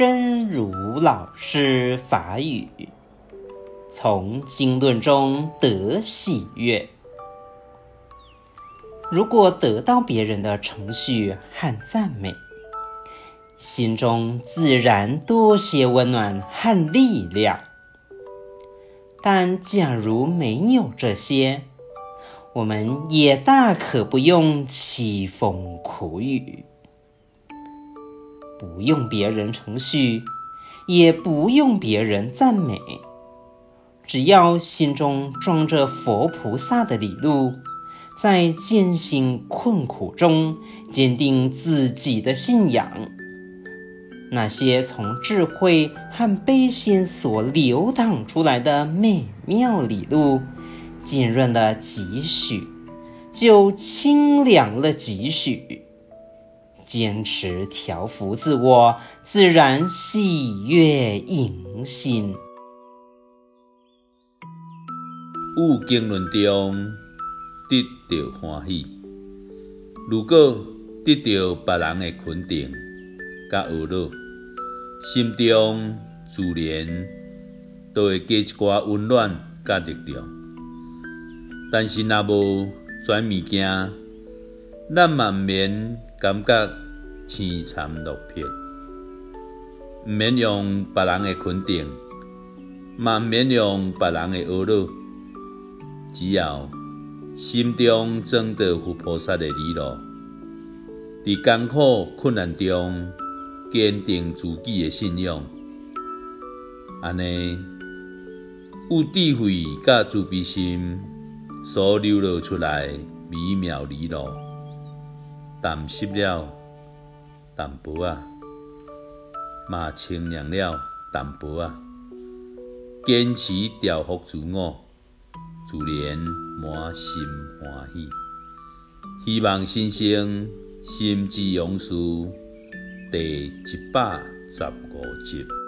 真如老师法语，从经论中得喜悦。如果得到别人的程序和赞美，心中自然多些温暖和力量。但假如没有这些，我们也大可不用凄风苦雨，不用别人程序，也不用别人赞美，只要心中装着佛菩萨的礼物。在艰辛困苦中坚定自己的信仰，那些从智慧和悲心所流淌出来的美妙礼物，浸润了几许，就清凉了几许。坚持调伏自我，自然喜悦迎新。悟经论中。得到欢喜。如果得到别人的肯定、甲呵乐，心中自然就会加一寡温暖、甲力量。但是若无跩物件，咱嘛毋免感觉凄惨落魄，毋免用别人的肯定，嘛毋免用别人的呵乐，只要。心中装着佛菩萨的礼物，伫艰苦困难中坚定自己的信仰，安尼有智慧甲慈悲心所流露出来美妙理路，淡失了淡薄仔，嘛清凉了淡薄仔，坚持调服自我。自然满心欢喜，希望新生心之勇士第一百十五集。